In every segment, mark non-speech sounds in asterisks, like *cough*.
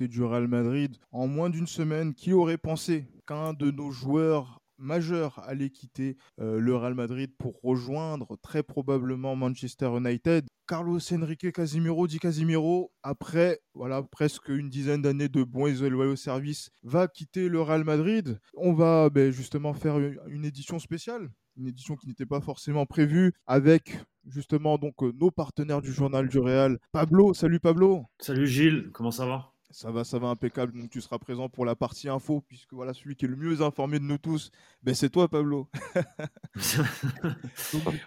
Du Real Madrid. En moins d'une semaine, qui aurait pensé qu'un de nos joueurs majeurs allait quitter euh, le Real Madrid pour rejoindre très probablement Manchester United? Carlos Enrique Casimiro dit Casimiro, après voilà presque une dizaine d'années de bons et loyaux services, va quitter le Real Madrid. On va ben, justement faire une édition spéciale, une édition qui n'était pas forcément prévue, avec justement donc euh, nos partenaires du journal du Real. Pablo, salut Pablo. Salut Gilles, comment ça va? Ça va, ça va impeccable. Donc tu seras présent pour la partie info, puisque voilà, celui qui est le mieux informé de nous tous, ben, c'est toi, Pablo. *laughs*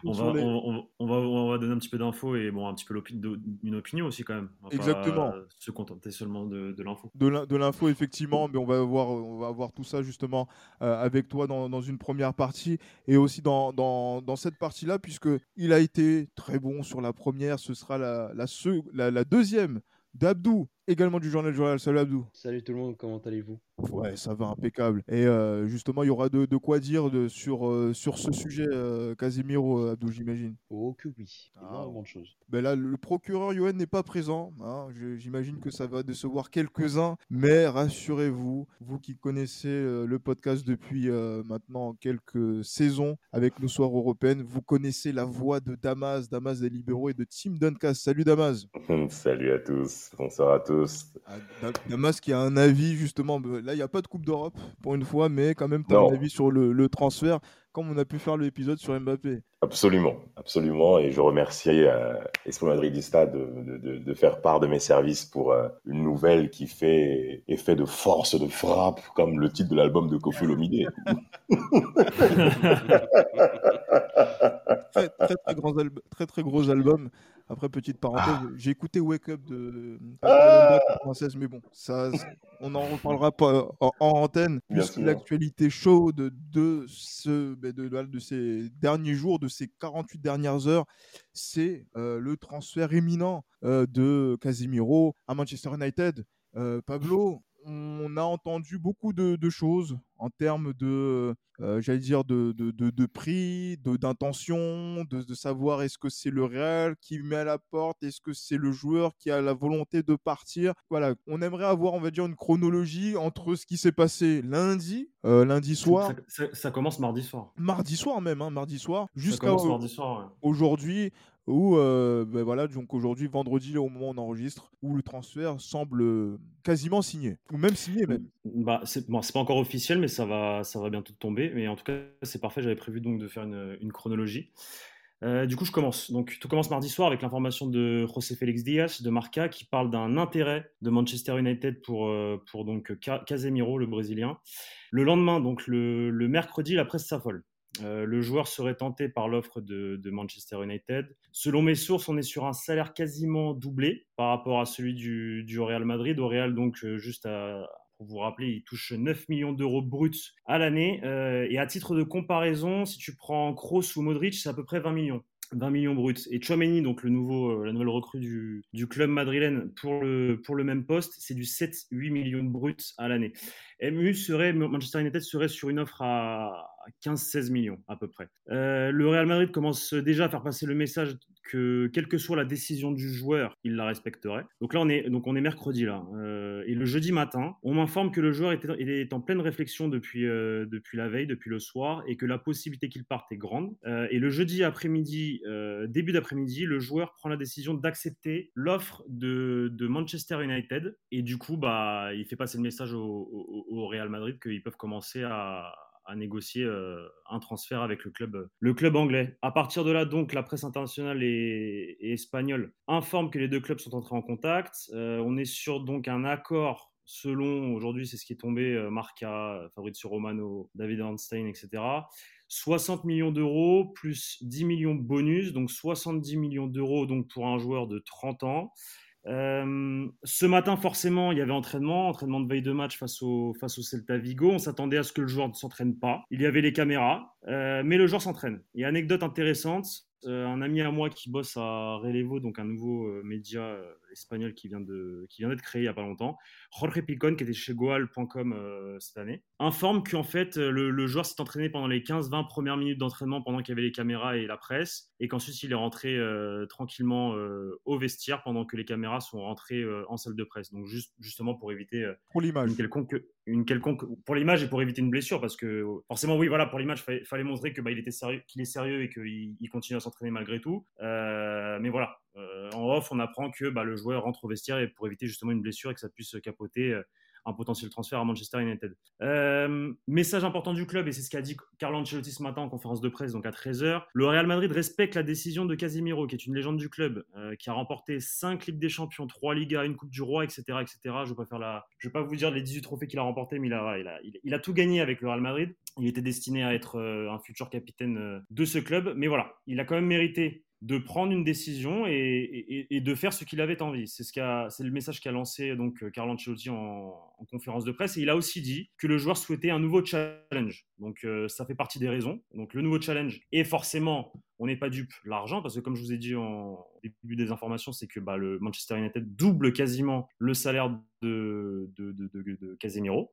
on, va, on, va, on, va, donner un petit peu d'infos et bon, un petit peu une opinion aussi quand même. Exactement. se contenter seulement de, l'info. De l'info, effectivement, mais on va voir, on va voir tout ça justement euh, avec toi dans, dans, une première partie et aussi dans, dans, dans cette partie-là, puisque il a été très bon sur la première, ce sera la, la, la, la deuxième d'Abdou, également du journal Journal. Salut Abdou. Salut tout le monde, comment allez-vous? Ouais, ça va impeccable. Et euh, justement, il y aura de, quoi dire de, sur, euh, sur ce sujet, euh, Casimiro, Abdou, j'imagine. Oh que oui, ah. énormément de choses. Ben là, le procureur Yoann n'est pas présent. Hein. J'imagine que ça va décevoir quelques-uns, mais rassurez-vous, vous qui connaissez le podcast depuis maintenant quelques saisons avec nos soirs européennes, vous connaissez la voix de Damas, Damas des libéraux et de Tim Duncas. Salut Damas. *laughs* Salut à tous, bonsoir à tous. Ah, Damas qui a un avis justement là, il n'y a pas de Coupe d'Europe pour une fois, mais quand même, tu as un avis sur le, transfert, comme on a pu faire l'épisode sur Mbappé. Absolument, absolument. Et je remercie euh, Esprit Madridista de, de, de, faire part de mes services pour euh, une nouvelle qui fait effet de force, de frappe, comme le titre de l'album de Kofi Olomide. *laughs* très, très, très, gros très, très gros album. Après, petite parenthèse, ah. j'ai écouté Wake Up de ah française, mais bon, ça, on en reparlera pas en, antenne. L'actualité chaude de, ce, ben, de, de, ces derniers jours, de ces 48 dernières heures, c'est euh, le transfert imminent euh, de Casimiro à Manchester United. Euh, Pablo, on a entendu beaucoup de, choses en termes de, euh, j'allais dire, de, de, de prix, d'intention, de, savoir est-ce que c'est le Real qui met à la porte, est-ce que c'est le joueur qui a la volonté de partir. Voilà, on aimerait avoir, on va dire, une chronologie entre ce qui s'est passé lundi, euh, lundi soir. Ça, commence mardi soir. Mardi soir même, hein, mardi soir, jusqu'à aujourd'hui où euh, ben voilà donc aujourd'hui vendredi au moment où on enregistre où le transfert semble euh, quasiment signé ou même signé même. Bah c'est bon, pas encore officiel mais ça va ça va bientôt tomber mais en tout cas c'est parfait j'avais prévu donc de faire une, une chronologie. Euh, du coup, je commence. Donc, tout commence mardi soir avec l'information de José Félix Diaz de Marca qui parle d'un intérêt de Manchester United pour, pour donc Casemiro, le Brésilien. Le lendemain, donc le, le mercredi, la presse s'affole. Euh, le joueur serait tenté par l'offre de, Manchester United. Selon mes sources, on est sur un salaire quasiment doublé par rapport à celui du, Real Madrid. Au Real, donc, euh, juste pour vous rappeler, il touche 9 millions d'euros bruts à l'année. Euh, et à titre de comparaison, si tu prends Kroos ou Modric, c'est à peu près 20 millions. 20 millions bruts. Et Chouameni, donc le nouveau, la nouvelle recrue du, club madrilène pour le, pour le même poste, c'est du 7-8 millions bruts à l'année. MU serait, Manchester United serait sur une offre à, 15-16 millions à peu près. Euh, le Real Madrid commence déjà à faire passer le message que quelle que soit la décision du joueur, il la respecterait. Donc là, on est, donc on est mercredi là. Euh, et le jeudi matin, on m'informe que le joueur est, est, en pleine réflexion depuis, euh, depuis la veille, depuis le soir, et que la possibilité qu'il parte est grande. et le jeudi après-midi, début d'après-midi, le joueur prend la décision d'accepter l'offre de, de, Manchester United. Et du coup, bah, il fait passer le message au, au, au Real Madrid qu'ils peuvent commencer à à négocier euh, un transfert avec le club, le club anglais. À partir de là, donc, la presse internationale et, espagnole informe que les deux clubs sont entrés en contact. Euh, on est sur donc un accord selon, aujourd'hui, c'est ce qui est tombé, euh, Marca, Fabrizio Romano, David Arnstein, etc. 60 millions d'euros plus 10 millions bonus, donc 70 millions d'euros pour un joueur de 30 ans. Euh, ce matin, forcément, il y avait entraînement, entraînement de veille de match face au, face au Celta Vigo. On s'attendait à ce que le joueur ne s'entraîne pas. Il y avait les caméras, euh, mais le joueur s'entraîne. Une anecdote intéressante. Euh, un ami à moi qui bosse à Relevo, donc un nouveau média espagnol qui vient de qui vient d'être créé il y a pas longtemps, Jorge Picon qui était chez Goal.com euh, cette année, informe qu'en fait le, joueur s'est entraîné pendant les 15-20 premières minutes d'entraînement pendant qu'il y avait les caméras et la presse et qu'ensuite il est rentré euh, tranquillement euh, au vestiaire pendant que les caméras sont rentrées en salle de presse. Donc juste justement pour éviter pour l'image une quelconque une quelconque pour l'image et pour éviter une blessure parce que forcément oui voilà pour l'image fallait, fallait montrer que bah, il était sérieux qu'il est sérieux et qu'il il continue à s'entraîner malgré tout. mais voilà en off on apprend que bah, le joueur rentre au vestiaire pour éviter justement une blessure et que ça puisse capoter euh, un potentiel transfert à Manchester United. Euh, message important du club, et c'est ce qu'a dit Carlo Ancelotti ce matin en conférence de presse, donc à 13h. Le Real Madrid respecte la décision de Casemiro, qui est une légende du club, euh, qui a remporté 5 Ligues des Champions, 3 Ligas, une Coupe du Roi, etc. etc. Je ne vais, la... pas vous dire les 18 trophées qu'il a remportés, mais il a, tout gagné avec le Real Madrid. Il était destiné à être un futur capitaine de ce club, mais voilà, il a quand même mérité de prendre une décision et, de faire ce qu'il avait envie. C'est ce c'est le message qu'a lancé donc euh, Carlo Ancelotti en, conférence de presse. Et il a aussi dit que le joueur souhaitait un nouveau challenge. Donc euh, ça fait partie des raisons. Donc le nouveau challenge est forcément, on n'est pas dupe, l'argent parce que comme je vous ai dit en début des informations, c'est que bah, le Manchester United double quasiment le salaire de Casemiro.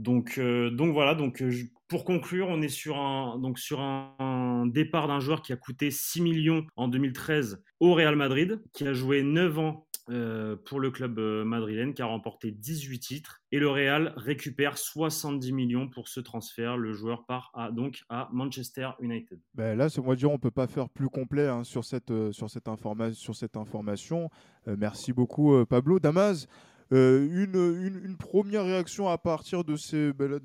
Donc, euh, donc voilà, donc, euh, pour conclure, on est sur un, donc sur un, départ d'un joueur qui a coûté 6 millions en 2013 au Real Madrid, qui a joué 9 ans euh, pour le club madrilène, qui a remporté 18 titres. Et le Real récupère 70 millions pour ce transfert. Le joueur part à, donc à Manchester United. Ben là, c'est moi dire, on peut pas faire plus complet hein, sur, cette sur cette information. merci beaucoup, Pablo. Damas, euh, une, une, première réaction à partir de, ben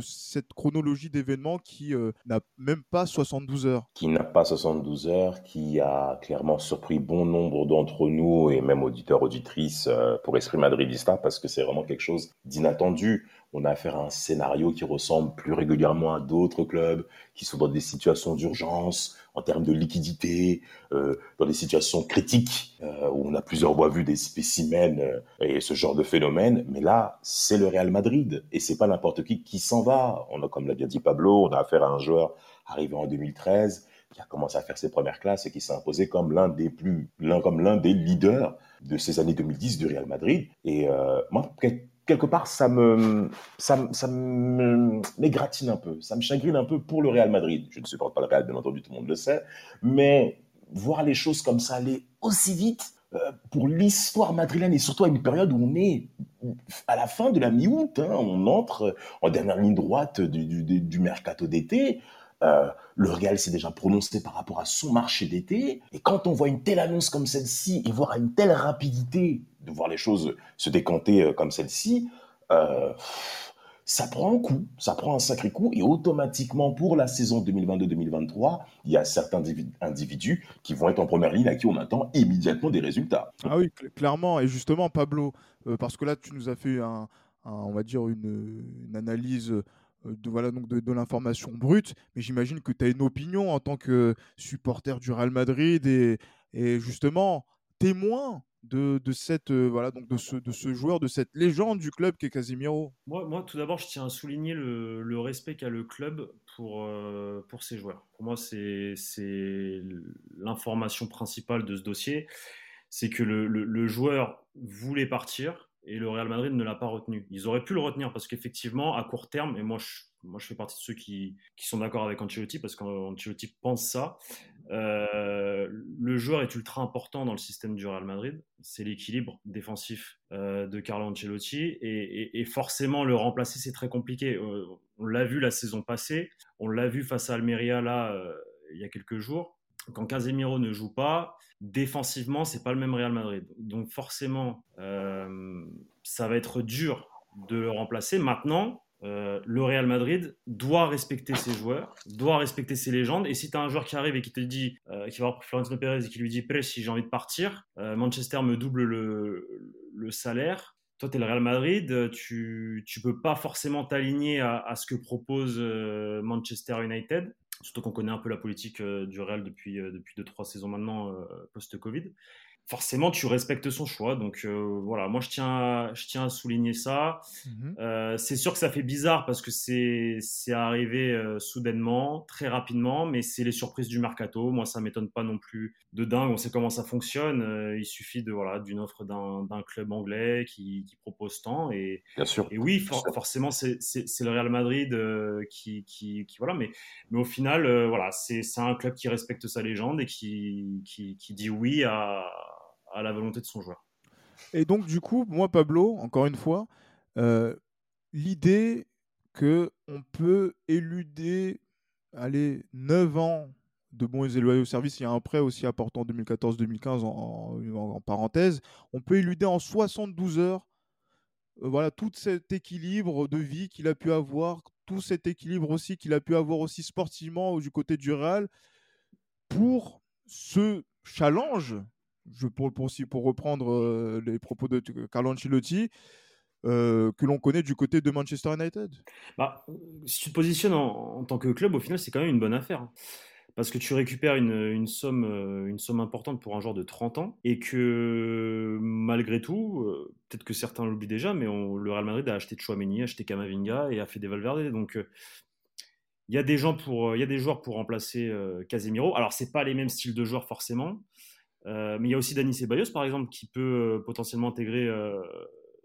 cette chronologie d'événements qui euh, n'a même pas 72 heures. Qui n'a pas 72 heures, qui a clairement surpris bon nombre d'entre nous et même auditeurs, auditrices euh, pour Esprit Madridista parce que c'est vraiment quelque chose d'inattendu on a affaire à un scénario qui ressemble plus régulièrement à d'autres clubs qui sont dans des situations d'urgence en termes de liquidité, euh, dans des situations critiques euh, où on a plusieurs fois vu des spécimens euh, et ce genre de phénomène. Mais là, c'est le Real Madrid et c'est pas n'importe qui qui s'en va. On a, comme l'a bien dit Pablo, on a affaire à un joueur arrivé en 2013 qui a commencé à faire ses premières classes et qui s'est imposé comme l'un des plus, comme l'un des leaders de ces années 2010 du Real Madrid. Et moi, quelque part, ça me, ça, ça m'égratine un peu, ça me chagrine un peu pour le Real Madrid. Je ne supporte pas le Real, bien entendu, tout le monde le sait, mais voir les choses comme ça aller aussi vite euh, pour l'histoire madrilène et surtout à une période où on est à la fin de la mi-août, hein, on entre en dernière ligne droite du, du, du mercato d'été. Euh, le Real s'est déjà prononcé par rapport à son marché d'été. Et quand on voit une telle annonce comme celle-ci et voir à une telle rapidité de voir les choses se décanter euh, comme celle-ci, euh, ça prend un coup, ça prend un sacré coup, et automatiquement pour la saison 2022-2023, il y a certains individus qui vont être en première ligne à qui on attend immédiatement des résultats. Ah oui, clairement, et justement Pablo, parce que là tu nous as fait un, on va dire une, analyse euh, de, voilà, donc de, l'information brute, mais j'imagine que tu as une opinion en tant que supporter du Real Madrid et justement témoin de, de, cette, euh, voilà, donc de, ce, de ce joueur, de cette légende du club qui est Casimiro moi, moi, tout d'abord, je tiens à souligner le, le respect qu'a le club pour, euh, pour ses joueurs. Pour moi, c'est l'information principale de ce dossier. C'est que le, le, joueur voulait partir, et le Real Madrid ne l'a pas retenu. Ils auraient pu le retenir parce qu'effectivement, à court terme, et moi je moi je fais partie de ceux qui, qui sont d'accord avec Ancelotti parce qu'Ancelotti pense ça. Euh, le joueur est ultra important dans le système du Real Madrid. C'est l'équilibre défensif euh, de Carlo Ancelotti et, forcément le remplacer c'est très compliqué. Euh, on l'a vu la saison passée, on l'a vu face à Almeria là il y a quelques jours. Quand Casemiro ne joue pas, défensivement, c'est pas le même Real Madrid. Donc forcément, ça va être dur de le remplacer. Maintenant, euh, le Real Madrid doit respecter ses joueurs, doit respecter ses légendes. Et si tu as un joueur qui arrive et qui te dit, euh, qui va voir Florentino Pérez et qui lui dit, Pérez, si j'ai envie de partir, euh, Manchester me double le, salaire. Toi, tu es le Real Madrid, tu ne peux pas forcément t'aligner à, ce que propose Manchester United. Surtout qu'on connaît un peu la politique du Real depuis 2-3 saisons maintenant, post-Covid forcément, tu respectes son choix. Donc euh, voilà, moi je tiens, à, je tiens à souligner ça. Mhm. Euh, c'est sûr que ça fait bizarre parce que c'est, c'est arrivé euh, soudainement, très rapidement, mais c'est les surprises du mercato. Moi, ça m'étonne pas non plus de dingue. On sait comment ça fonctionne. il suffit de voilà d'une offre d'un, d'un club anglais qui, qui, propose tant. Et, Bien sûr. Et oui, forcément, c'est, c'est, c'est, le Real Madrid qui, qui, qui, voilà. Mais, mais au final, voilà, c'est, c'est un club qui respecte sa légende et qui, qui, qui dit oui à à la volonté de son joueur. Et donc, du coup, moi, Pablo, encore une fois, euh, l'idée que on peut éluder allez, 9 ans de bons et loyaux services, il y a un prêt aussi apportant en 2014-2015 en, parenthèse, on peut éluder en 72 heures euh, voilà, tout cet équilibre de vie qu'il a pu avoir, tout cet équilibre aussi qu'il a pu avoir aussi sportivement du côté du Real pour ce challenge je, pour, pour, reprendre euh, les propos de Carlo Ancelotti, euh, que l'on connaît du côté de Manchester United bah, Si tu te positionnes en, tant que club, au final, c'est quand même une bonne affaire. Hein. Parce que tu récupères une, une, somme, euh, une somme importante pour un joueur de 30 ans et que malgré tout, peut-être que certains l'oublient déjà, mais le Real Madrid a acheté Chouameni, a acheté Camavinga et a fait des Valverde. Donc il y a des y a des joueurs pour remplacer Casemiro. Alors c'est pas les mêmes styles de joueurs forcément. Euh, mais il y a aussi Dani Ceballos, par exemple, qui peut euh, potentiellement intégrer euh,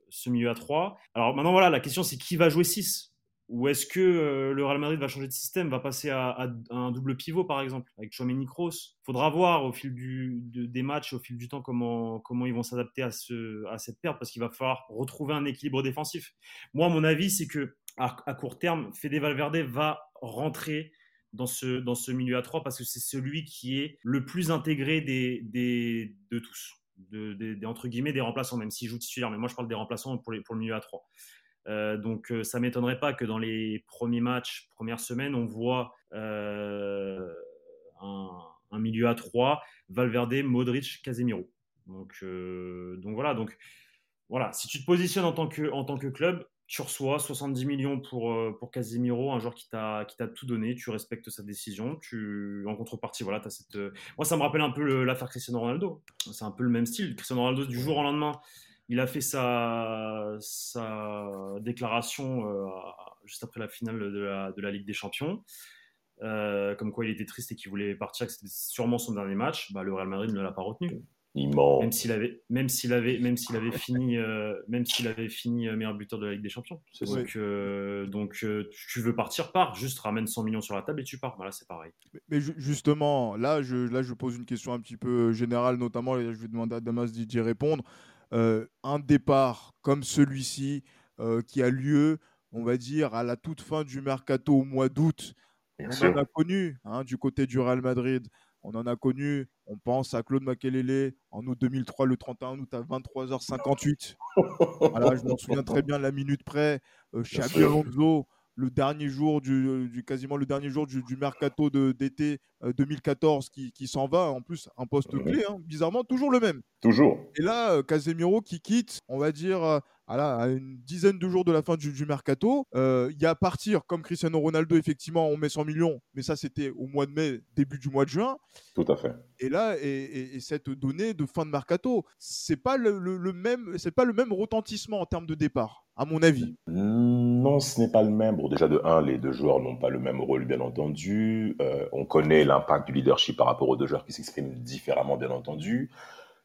ce milieu à 3. Alors maintenant, voilà, la question c'est qui va jouer 6 ou est-ce que le Real Madrid va changer de système, va passer à, un double pivot par exemple avec Chouameni Kroos? Faudra voir au fil des matchs, au fil du temps comment ils vont s'adapter à à cette perte parce qu'il va falloir retrouver un équilibre défensif. Moi, mon avis, c'est que à, court terme, Fede Valverde va rentrer dans ce, dans ce milieu à 3 parce que c'est celui qui est le plus intégré des, des de tous. De, des, entre guillemets des remplaçants, même s'il joue titulaire, mais moi je parle des remplaçants pour, les, pour le milieu à 3. Euh, donc euh, ça m'étonnerait pas que dans les premiers matchs, premières semaines, on voit euh, un, milieu à 3, Valverde, Modric, Casemiro. Donc, donc voilà, donc voilà, si tu te positionnes en tant que, en tant que club, tu reçois 70 millions pour, euh, pour Casemiro, un joueur qui t'a tout donné, tu respectes sa décision, tu, en contrepartie, voilà, as cette... Euh, moi, ça me rappelle un peu l'affaire Cristiano Ronaldo. C'est un peu le même style. Cristiano Ronaldo, du jour au lendemain, il a fait sa, sa déclaration euh, juste après la finale de la, de la Ligue des Champions. comme quoi il était triste et qu'il voulait partir, que c'était sûrement son dernier match. Bah, le Real Madrid ne l'a pas retenu. Même s'il avait, même s'il avait, même s'il avait fini, euh, même s'il avait fini euh, meilleur buteur de la Ligue des Champions. Donc, euh, donc tu veux partir, pars. Juste ramène 100 millions sur la table et tu pars. Voilà, c'est pareil. Mais, justement, là, je, là, je pose une question un petit peu générale, notamment, et je vais demander à Damas d'y répondre. un départ comme celui-ci qui a lieu, on va dire, à la toute fin du mercato au mois d'août. On en a connu hein, du côté du Real Madrid. On en a connu, on pense à Claude Makelele en août 2003, le 31 août à 23h58. *laughs* voilà, je m'en souviens très bien, la minute près. Euh, Xabi Alonso, le dernier jour du, quasiment le dernier jour du, mercato d'été 2014 euh, qui, s'en va. En plus, un poste clé, hein, bizarrement, toujours le même. Toujours. Et là, euh, Casemiro qui quitte, on va dire, euh, à une dizaine de jours de la fin du, mercato. Il y a partir, comme Cristiano Ronaldo, effectivement, on met 100 millions, mais ça, c'était au mois de mai, début du mois de juin. Tout à fait. Et là, et, cette donnée de fin de mercato, c'est pas le, même, c'est pas le même retentissement en termes de départ, à mon avis. Non, ce n'est pas le même. Bon, déjà de un, les deux joueurs n'ont pas le même rôle, bien entendu. on connaît l'impact du leadership par rapport aux deux joueurs qui s'expriment différemment, bien entendu.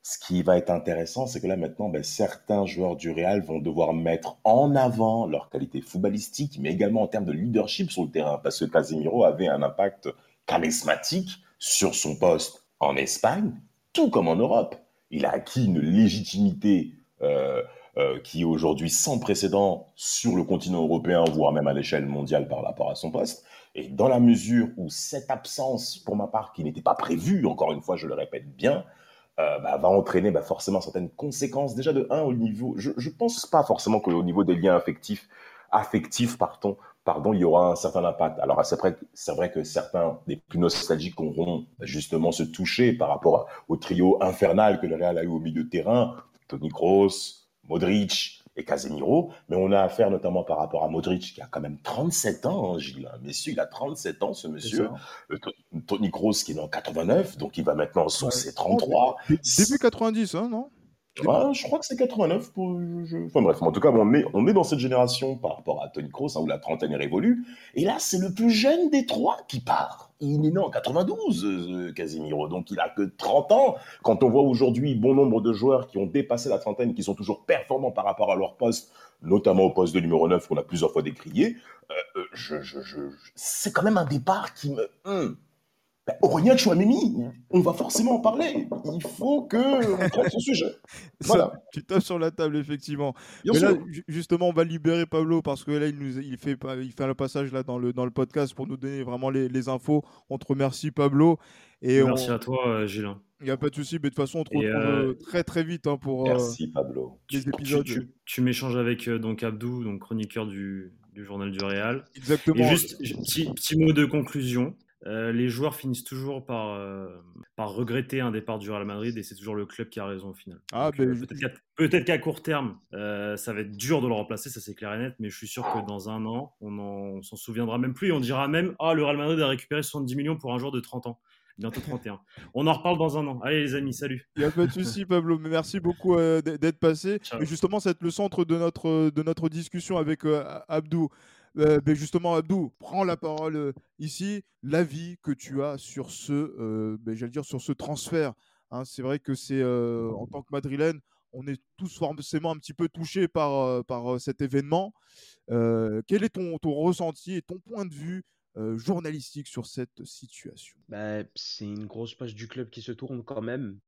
Ce qui va être intéressant, c'est que là maintenant, ben, certains joueurs du Real vont devoir mettre en avant leur qualité footballistique, mais également en termes de leadership sur le terrain, parce que Casemiro avait un impact charismatique sur son poste en Espagne, tout comme en Europe. Il a acquis une légitimité euh, euh, qui est aujourd'hui sans précédent sur le continent européen, voire même à l'échelle mondiale par rapport à son poste. Et dans la mesure où cette absence, pour ma part, qui n'était pas prévue, encore une fois, je le répète bien, euh, bah, va entraîner bah, forcément certaines conséquences. Déjà de un au niveau, je ne pense pas forcément qu'au niveau des liens affectifs, affectifs pardon, pardon, il y aura un certain impact. Alors c'est vrai, c'est vrai que certains des plus nostalgiques auront justement se toucher par rapport au trio infernal que le Real a eu au milieu de terrain, Tony Kroos, Modric, et Casemiro, mais on a affaire notamment par rapport à Modric qui a quand même 37 ans, hein, Gilles. Hein. Messieurs, il a 37 ans, ce monsieur. Euh, Tony Kroos qui est en 89, donc il va maintenant sur ses 33. Début 90, hein, non? Je crois que c'est 89. Pour, Enfin bref, en tout cas, on est, on est dans cette génération par rapport à Tony Kroos, où la trentaine est révolue. Et là, c'est le plus jeune des trois qui part. Il est né en 92, euh, Casemiro, donc il a que 30 ans. Quand on voit aujourd'hui bon nombre de joueurs qui ont dépassé la trentaine, qui sont toujours performants par rapport à leur poste, notamment au poste de numéro 9 qu'on a plusieurs fois décrié, euh, euh, c'est quand même un départ qui me... Hum, ben, Aurélien Chouameni, on va forcément en parler. Il faut que on prenne ce sujet. *laughs* Voilà. tu tapes sur la table, effectivement. Mais là, justement, on va libérer Pablo parce que là, il, nous, il, fait, il fait le passage là, dans, le, dans le podcast pour nous donner vraiment les, les infos. On te remercie, Pablo. Et Merci à toi, euh, Gilles. Il n'y a pas de souci, mais de toute façon, on te retrouve euh, euh, très très vite hein, pour Merci, Pablo. les épisodes. Tu, tu, m'échanges avec donc Abdou, donc chroniqueur du, du journal du Real. Exactement. Et juste, petit, petit mot de conclusion. Euh, les joueurs finissent toujours par, euh, par regretter un départ du Real Madrid et c'est toujours le club qui a raison au final. Ah, ben, euh, peut-être qu'à court terme, ça va être dur de le remplacer, ça c'est clair et net, mais je suis sûr que dans un an, on s'en souviendra même plus et on dira même Ah, le Real Madrid a récupéré 70 millions pour un joueur de 30 ans. Bientôt 31. On en reparle dans un an. Allez les amis, salut. Il n'y a pas de souci Pablo, merci beaucoup d'être passé. Et justement, c'est le centre de notre, de notre discussion avec Abdou. Euh, ben justement, Abdou, prends la parole euh, ici. L'avis que tu as sur ce, euh, ben, dire, sur ce transfert. Hein. c'est vrai que c'est en tant que Madrilène, on est tous forcément un petit peu touchés par, par cet événement. quel est ton, ton ressenti et ton point de vue journalistique sur cette situation? Bah, C'est une grosse page du club qui se tourne quand même.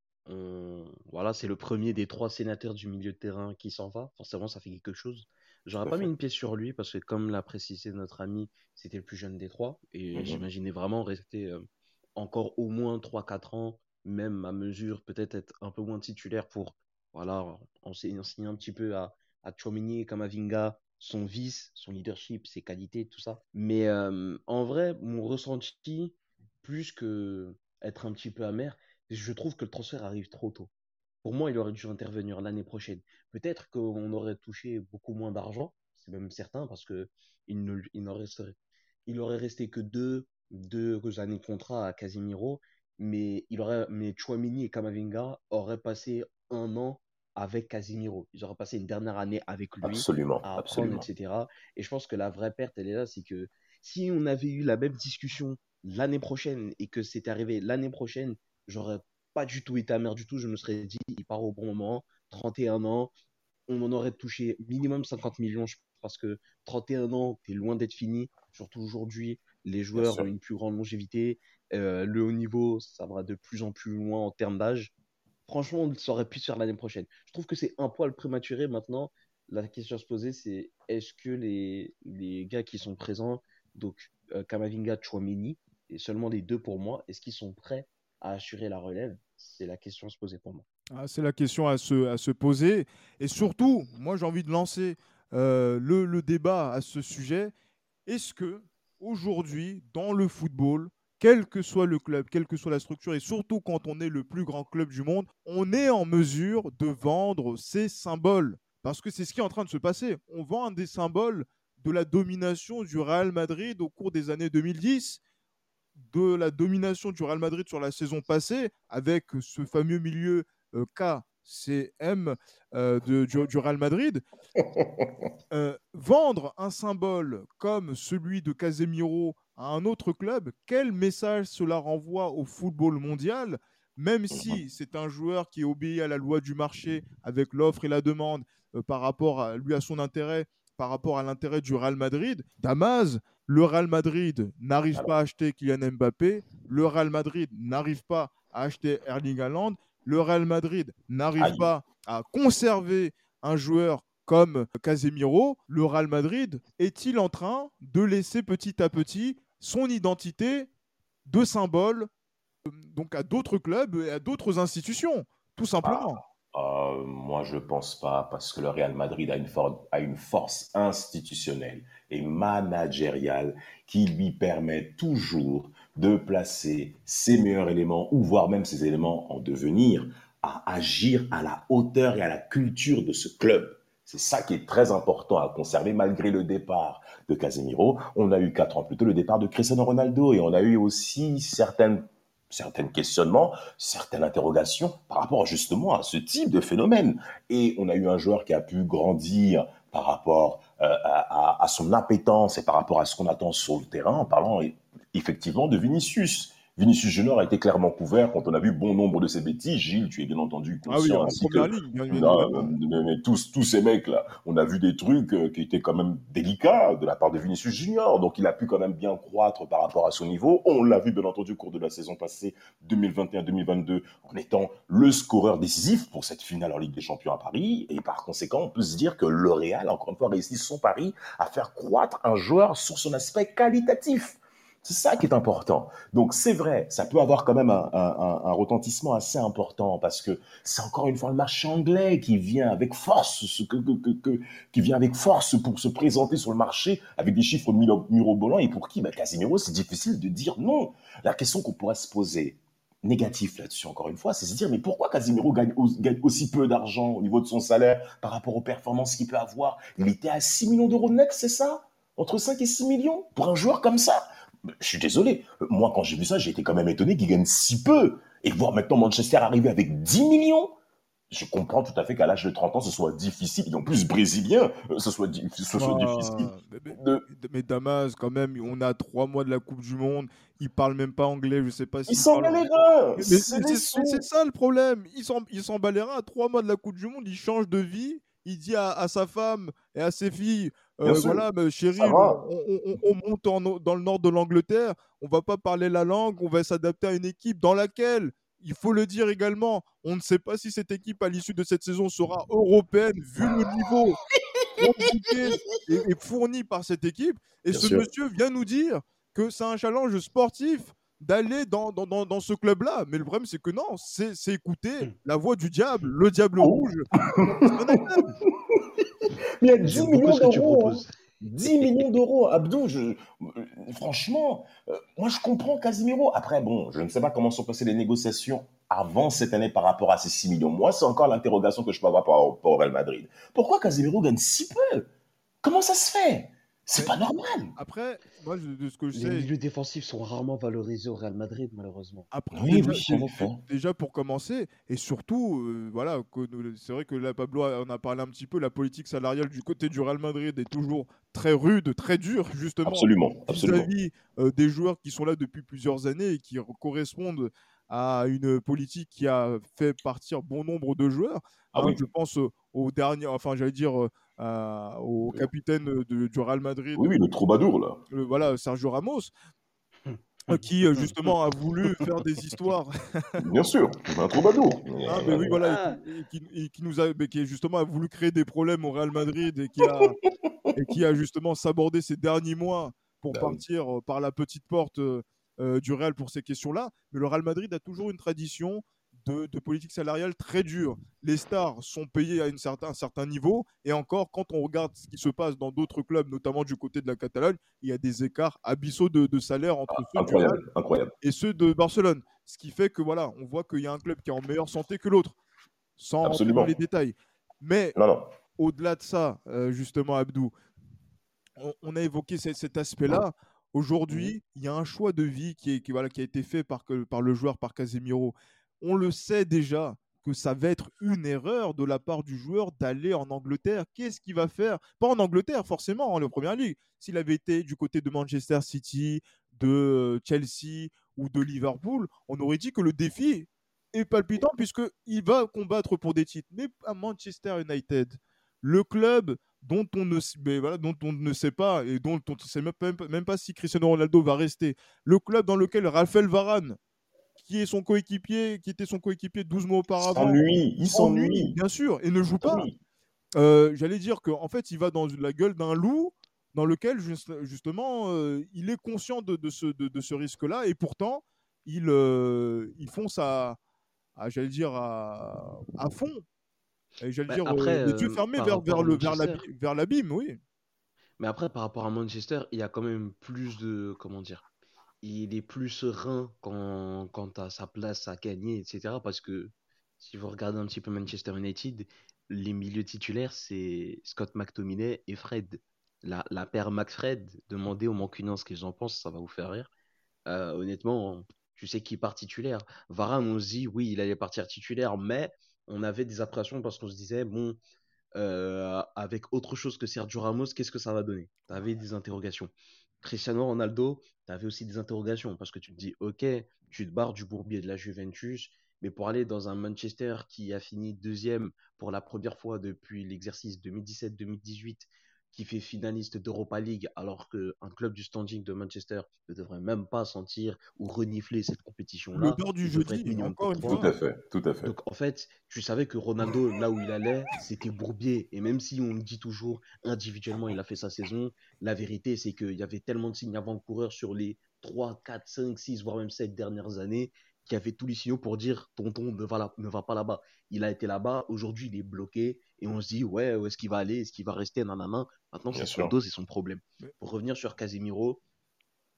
Voilà, c'est le premier des trois sénateurs du milieu de terrain qui s'en va. Forcément, ça fait quelque chose. J'aurais pas mis une pièce sur lui parce que, comme l'a précisé notre ami, c'était le plus jeune des trois. Et mmh j'imaginais vraiment rester euh, encore au moins 3-4 ans, même à mesure, peut-être être un peu moins titulaire pour voilà, enseigner, un petit peu à, à Chomini et Kamavinga son vice, son leadership, ses qualités, tout ça. Mais euh, en vrai, mon ressenti, plus que être un petit peu amer, je trouve que le transfert arrive trop tôt. Pour moi, il aurait dû intervenir l'année prochaine. Peut-être qu'on aurait touché beaucoup moins d'argent, c'est même certain, parce que il ne, il n'aurait il aurait resté que deux, deux années de contrat à Casimiro, mais il aurait, mais Chouamini et Kamavinga auraient passé un an avec Casimiro. Ils auraient passé une dernière année avec lui. Absolument, à apprendre, etc. Et je pense que la vraie perte, elle est là, c'est que si on avait eu la même discussion l'année prochaine et que c'était arrivé l'année prochaine, j'aurais pas du tout été amer du tout. Je me serais dit, il part au bon moment, 31 ans, on en aurait touché minimum 50 millions, parce que 31 ans, tu es loin d'être fini. Surtout aujourd'hui, les joueurs ont une plus grande longévité. Euh, le haut niveau, ça va de plus en plus loin en termes d'âge. Franchement, ça aurait pu se faire l'année prochaine. Je trouve que c'est un poil prématuré maintenant. La question à se poser, c'est est-ce que les, les gars qui sont présents, donc euh, Kamavinga, Chouamini, et seulement les deux pour moi, est-ce qu'ils sont prêts à assurer la relève? C'est la question à se poser pour moi. Ah, c'est la question à se, à se poser. Et surtout, moi j'ai envie de lancer euh, le, le, débat à ce sujet. Est-ce que aujourd'hui, dans le football, quel que soit le club, quelle que soit la structure, et surtout quand on est le plus grand club du monde, on est en mesure de vendre ces symboles? Parce que c'est ce qui est en train de se passer. On vend des symboles de la domination du Real Madrid au cours des années 2010 de la domination du Real Madrid sur la saison passée, avec ce fameux milieu euh, KCM euh, du, Real Madrid, *laughs* euh, vendre un symbole comme celui de Casemiro à un autre club, quel message cela renvoie au football mondial? Même si c'est un joueur qui obéit à la loi du marché avec l'offre et la demande par rapport à lui à son intérêt, par rapport à l'intérêt du Real Madrid, Damas, le Real Madrid n'arrive pas à acheter Kylian Mbappé, le Real Madrid n'arrive pas à acheter Erling Haaland, le Real Madrid n'arrive pas à conserver un joueur comme Casemiro, le Real Madrid est-il en train de laisser petit à petit son identité de symbole donc à d'autres clubs et à d'autres institutions, tout simplement? Euh, moi, je pense pas, parce que le Real Madrid a une, a une force institutionnelle et managériale qui lui permet toujours de placer ses meilleurs éléments, ou voire même ses éléments en devenir, à agir à la hauteur et à la culture de ce club. C'est ça qui est très important à conserver malgré le départ de Casemiro. On a eu quatre ans plus tôt le départ de Cristiano Ronaldo et on a eu aussi certaines certains questionnements, certaines interrogations par rapport justement à ce type de phénomène. Et on a eu un joueur qui a pu grandir par rapport euh, à, à, son appétence et par rapport à ce qu'on attend sur le terrain, en parlant effectivement de Vinicius. Vinicius Junior a été clairement couvert quand on a vu bon nombre de ces bêtises. Gilles, tu es bien entendu conscient. Ah oui, en ligne. Non, mais, tous, tous ces mecs-là, on a vu des trucs euh, qui étaient quand même délicats de la part de Vinicius Junior. Donc il a pu quand même bien croître par rapport à son niveau. On l'a vu bien entendu au cours de la saison passée 2021-2022 en étant le scoreur décisif pour cette finale en Ligue des Champions à Paris. Et par conséquent, on peut se dire que le Real, encore une fois, réussit son pari à faire croître un joueur sur son aspect qualitatif. C'est ça qui est important. Donc c'est vrai, ça peut avoir quand même un, retentissement assez important parce que c'est encore une fois le marché anglais qui vient avec force, qui vient avec force pour se présenter sur le marché avec des chiffres mirobolants et pour qui bah, Casimiro, c'est difficile de dire non. La question qu'on pourrait se poser, négatif là-dessus, encore une fois, c'est se dire, mais pourquoi Casimiro gagne, gagne aussi peu d'argent au niveau de son salaire par rapport aux performances qu'il peut avoir? Il était à 6 millions d'euros net, c'est ça? Entre 5 et 6 millions? Pour un joueur comme ça? Je suis désolé. Moi, quand j'ai vu ça, j'ai été quand même étonné qu'il gagne si peu. Et voir maintenant Manchester arriver avec 10 millions, je comprends tout à fait qu'à l'âge de 30 ans, ce soit difficile, et en plus brésilien, euh, ce soit, ce soit ah, difficile. Mais, Damas, quand même, on a trois mois de la Coupe du Monde, il parle même pas anglais, je sais pas si. Il s'en bat les reins C'est ça le problème, il s'en bat les reins, à trois mois de la Coupe du Monde, il change de vie, il dit à sa femme et à ses filles, euh, voilà, mais chérie, on, monte dans le nord de l'Angleterre, on va pas parler la langue, on va s'adapter à une équipe dans laquelle, il faut le dire également, on ne sait pas si cette équipe à l'issue de cette saison sera européenne, vu le niveau et, fourni par cette équipe. Et ce monsieur vient nous dire que c'est un challenge sportif d'aller dans, dans, dans, ce club-là. Mais le problème, c'est que non, c'est écouter la voix du diable, le diable oh. rouge. *laughs* Mais il y a 10 millions d'euros. 10 hein. millions d'euros, Abdou, je... franchement, euh, moi je comprends Casimiro. Après, bon, je ne sais pas comment sont passées les négociations avant cette année par rapport à ces 6 millions. Moi, c'est encore l'interrogation que je peux avoir par rapport au Real Madrid. Pourquoi Casimiro gagne si peu? Comment ça se fait? C'est pas normal. Après, moi, de ce que je les sais. Les milieux défensifs sont rarement valorisés au Real Madrid, malheureusement. Après, oui, déjà, oui, déjà, pour commencer, et surtout, euh, voilà, c'est vrai que là, Pablo, on a parlé un petit peu, la politique salariale du côté du Real Madrid est toujours très rude, très dure, justement. Absolument, absolument. Vis-à-vis euh, des joueurs qui sont là depuis plusieurs années et qui correspondent à une politique qui a fait partir bon nombre de joueurs. Ah hein, je pense au dernier, enfin, j'allais dire euh, au capitaine de, du Real Madrid. Oui, oui, le troubadour, là. voilà, Sergio Ramos. *laughs* Euh, qui justement a voulu faire des histoires. *laughs* Bien sûr, un troubadour. Ah, mais oui, voilà, et qui, nous a, qui justement a voulu créer des problèmes au Real Madrid et qui a, *laughs* et qui a justement sabordé ces derniers mois pour bah partir par la petite porte euh, du Real pour ces questions-là. Mais le Real Madrid a toujours une tradition de, politique salariale très dure. Les stars sont payées à une certain, un certain niveau. Et encore, quand on regarde ce qui se passe dans d'autres clubs, notamment du côté de la Catalogne, il y a des écarts abyssaux de, salaire entre ah, ceux incroyable, incroyable. et ceux de Barcelone. Ce qui fait que voilà, on voit qu'il y a un club qui est en meilleure santé que l'autre, sans Absolument. les détails. Mais au-delà de ça, euh, justement, Abdou, on, a évoqué cet aspect-là. Aujourd'hui, il y a un choix de vie qui, est, qui, voilà, qui a été fait par, par le joueur, par Casemiro. On le sait déjà que ça va être une erreur de la part du joueur d'aller en Angleterre. Qu'est-ce qu'il va faire? Pas en Angleterre, forcément, en Première Ligue. S'il avait été du côté de Manchester City, de Chelsea ou de Liverpool, on aurait dit que le défi est palpitant puisqu'il va combattre pour des titres. Mais à Manchester United, le club dont on ne, voilà, dont on ne sait pas et dont on ne sait même pas, même pas si Cristiano Ronaldo va rester, le club dans lequel Raphaël Varane, qui est son coéquipier, qui était son coéquipier 12 mois auparavant, il s'ennuie, bien sûr, et ne joue pas. Euh, j'allais dire qu'en en fait, il va dans la gueule d'un loup dans lequel justement euh, il est conscient de, ce, de, ce risque-là et pourtant il, euh, il fonce à, j'allais dire à, à fond. J'allais bah, dire après, les yeux fermés vers, vers, le, vers l'abîme, oui. Mais après, par rapport à Manchester, il y a quand même plus de. Comment dire Il est plus serein quand, quand à sa place à gagner, etc. Parce que si vous regardez un petit peu Manchester United, les milieux titulaires, c'est Scott McTominay et Fred. La, la paire McFred, demandez aux Mancuniens ce qu'ils en pensent, ça va vous faire rire. Euh, honnêtement, tu sais qui part titulaire. Varane, on se dit, oui, il allait partir titulaire, mais on avait des appréhensions parce qu'on se disait, bon, euh, avec autre chose que Sergio Ramos, qu'est-ce que ça va donner? Tu avais des interrogations. Cristiano Ronaldo, tu avais aussi des interrogations parce que tu te dis, ok, tu te barres du bourbier de la Juventus, mais pour aller dans un Manchester qui a fini deuxième pour la première fois depuis l'exercice 2017-2018, qui fait finaliste d'Europa League alors qu'un club du standing de Manchester ne devrait même pas sentir ou renifler cette compétition-là. Le du jeudi, encore une fois. Tout à fait, tout à fait. Donc en fait, tu savais que Ronaldo, là où il allait, c'était Bourbier. Et même si on le dit toujours individuellement, il a fait sa saison, la vérité, c'est qu'il y avait tellement de signes avant-coureurs sur les 3, 4, 5, 6, voire même 7 dernières années qui avait tous les signaux pour dire tonton ne va, ne va pas là-bas. Il a été là-bas, aujourd'hui il est bloqué et on se dit ouais, où est-ce qu'il va aller, est-ce qu'il va rester, nanana. Maintenant c'est son dos, c'est son problème. Pour revenir sur Casemiro,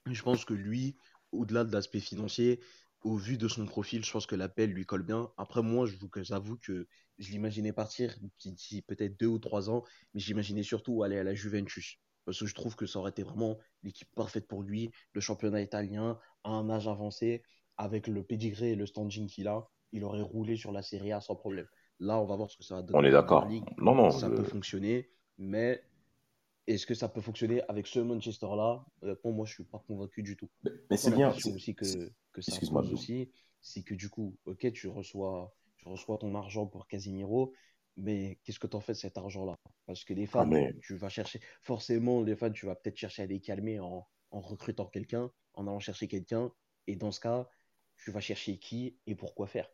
je pense que lui, au-delà de l'aspect financier, au vu de son profil, je pense que l'appel lui colle bien. Après moi, je vous j'avoue que je l'imaginais partir d'ici peut-être deux ou trois ans, mais j'imaginais surtout aller à la Juventus. Parce que je trouve que ça aurait été vraiment l'équipe parfaite pour lui, le championnat italien, à un âge avancé avec le pedigree et le standing qu'il a, il aurait roulé sur la Serie A sans problème. Là, on va voir ce que ça va donner. On est d'accord. Non, non. Ça peut fonctionner, mais est-ce que ça peut fonctionner avec ce Manchester-là? Pour moi, je suis pas convaincu du tout. Mais, c'est bien. aussi que, que ça pose aussi, c'est que du coup, ok, tu reçois, tu reçois ton argent pour Casimiro, mais qu'est-ce que tu en fais de cet argent-là? Parce que les ah, fans, tu vas chercher, forcément, les fans, tu vas peut-être chercher à les calmer en, en recrutant quelqu'un, en allant chercher quelqu'un, et dans ce cas, tu vas chercher qui et pourquoi faire.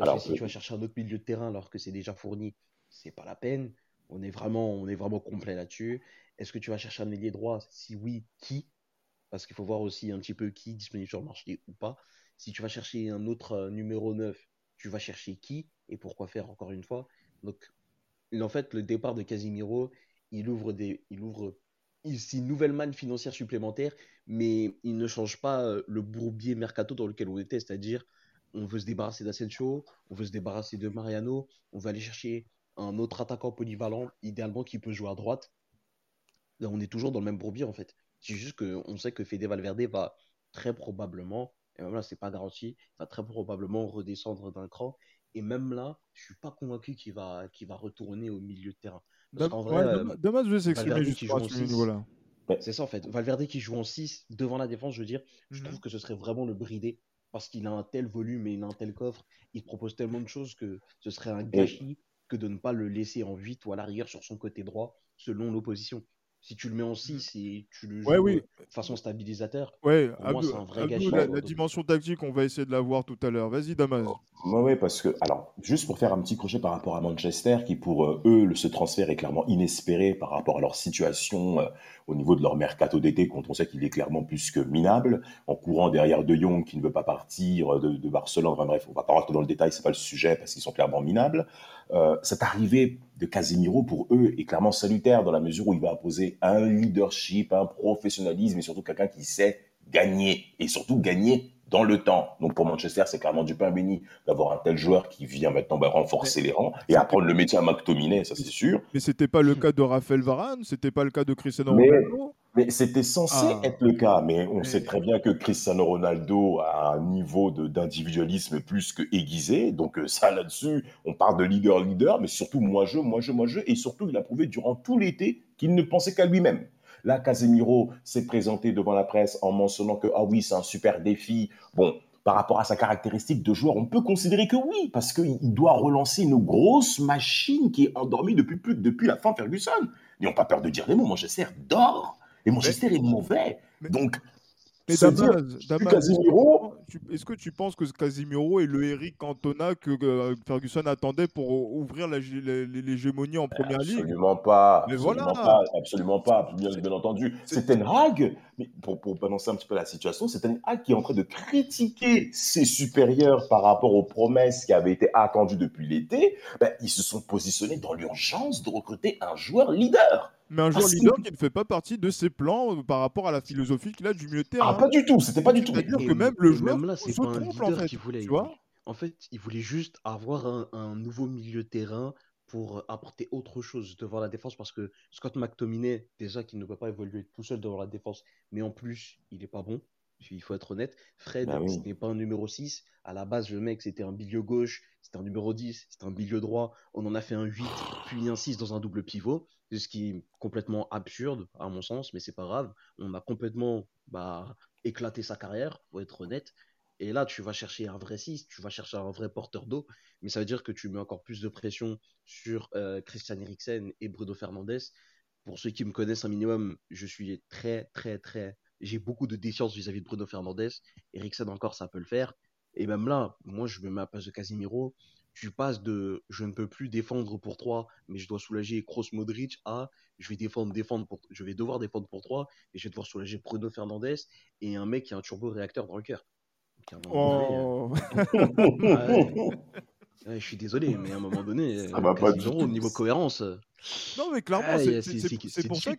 alors, si tu vas chercher un autre milieu de terrain alors que c'est déjà fourni, c'est pas la peine. On est vraiment, on est vraiment complet là-dessus. Est-ce que tu vas chercher un ailier droit? Si oui, qui? Parce qu'il faut voir aussi un petit peu qui est disponible sur le marché ou pas. Si tu vas chercher un autre euh, numéro 9, tu vas chercher qui et pourquoi faire encore une fois? Donc, en fait, le départ de Casimiro, il ouvre des, il ouvre c'est une nouvelle manne financière supplémentaire, mais il ne change pas euh, le bourbier mercato dans lequel on était, c'est-à-dire on veut se débarrasser d'Asensio, on veut se débarrasser de Mariano, on va aller chercher un autre attaquant polyvalent, idéalement qui peut jouer à droite. Là, on est toujours dans le même bourbier en fait. C'est juste qu'on sait que Fede Valverde va très probablement, et même là c'est pas garanti, va très probablement redescendre d'un cran. Et même là, je suis pas convaincu qu'il va, qu'il va retourner au milieu de terrain. Dommage, je vais s'exprimer juste C'est ça en fait. Valverde qui joue en 6 devant la défense, je veux dire, je mhm. trouve que ce serait vraiment le brider parce qu'il a un tel volume et il a un tel coffre, il propose tellement de choses que ce serait un gâchis que de ne pas le laisser en 8 ou à la rigueur sur son côté droit selon l'opposition. Si tu le mets en 6 et tu le joues de façon stabilisateur, ouais, c'est un vrai gâchis. La, dimension tactique, on va essayer de la voir tout à l'heure. Vas-y, Damas. Oui, parce que, alors, juste pour faire un petit crochet par rapport à Manchester, qui pour euh, eux, ce transfert est clairement inespéré par rapport à leur situation euh, au niveau de leur mercato d'été, quand on sait qu'il est clairement plus que minable, en courant derrière De Jong qui ne veut pas partir de, de Barcelone. Enfin bref, on va pas rentrer dans le détail, c'est pas le sujet parce qu'ils sont clairement minables. Euh, cette arrivée de Casemiro pour eux est clairement salutaire dans la mesure où il va imposer un leadership, un professionnalisme et surtout quelqu'un qui sait gagner et surtout gagner dans le temps. Donc pour Manchester, c'est clairement du pain béni d'avoir un tel joueur qui vient maintenant bah, renforcer les rangs et apprendre le métier à McTominay, ça c'est sûr. Mais c'était pas le cas de Raphaël Varane, c'était pas le cas de Cristiano Ronaldo. Mais c'était censé ah. être le cas, mais on sait très bien que Cristiano Ronaldo a un niveau d'individualisme plus que aiguisé. Donc euh, ça là-dessus, on parle de leader-leader, mais surtout moi je, moi je, moi je, et surtout il a prouvé durant tout l'été qu'il ne pensait qu'à lui-même. Là, Casemiro s'est présenté devant la presse en mentionnant que, ah oui, c'est un super défi. Bon, par rapport à sa caractéristique de joueur, on peut considérer que oui, parce qu'il doit relancer une grosse machine qui est endormie depuis, depuis la fin Ferguson. N'ayons pas peur de dire les mots, Manchester dort, et Manchester est mauvais. Donc, mais Casimiro, est-ce que tu penses que Casimiro est le Eric Cantona que euh, Ferguson attendait pour ouvrir l'hégémonie en première ligue? Absolument pas. Mais absolument voilà. pas. Absolument pas. Bien, bien entendu. C'est Ten Hag, mais pour, pour annoncer un petit peu la situation, c'est Ten Hag qui est en train de critiquer ses supérieurs par rapport aux promesses qui avaient été attendues depuis l'été. Ben, ils se sont positionnés dans l'urgence de recruter un joueur leader. Mais un joueur leader qui ne fait pas partie de ses plans euh, par rapport à la philosophie qu'il a du milieu de terrain. Ah, pas du tout, c'était pas du tout. C'est-à-dire que même le joueur là, se trompe en fait. Voulait, tu vois en fait, il voulait juste avoir un, un, nouveau milieu de terrain pour apporter autre chose devant la défense parce que Scott McTominay, déjà, qui ne peut pas évoluer tout seul devant la défense, mais en plus, il n'est pas bon. Il faut être honnête. Fred, bah ce n'est pas un numéro 6. À la base, le mec, c'était un milieu gauche, c'était un numéro 10, c'était un milieu droit. On en a fait un 8, puis un 6 dans un double pivot. Ce qui est complètement absurde, à mon sens, mais c'est pas grave. On a complètement bah, éclaté sa carrière, faut être honnête. Et là, tu vas chercher un vrai 6, tu vas chercher un vrai porteur d'eau, mais ça veut dire que tu mets encore plus de pression sur euh, Christian Eriksen et Bruno Fernandez. Pour ceux qui me connaissent un minimum, je suis très, très, très j'ai beaucoup de défiance vis-à-vis de Bruno Fernandez. Eriksen encore, ça peut le faire. Et même là, moi, je me mets à la place de Casimiro. Tu passes de je ne peux plus défendre pour 3, mais je dois soulager Kroos Modric à je vais défendre, défendre pour, je vais devoir défendre pour 3 et je vais devoir soulager Bruno Fernandez et un mec qui a un turbo réacteur dans le cœur. Oh. *laughs* *laughs* je suis désolé, mais à un moment donné, *laughs* ça va pas au niveau cohérence. Non, mais clairement, c'est pour, ça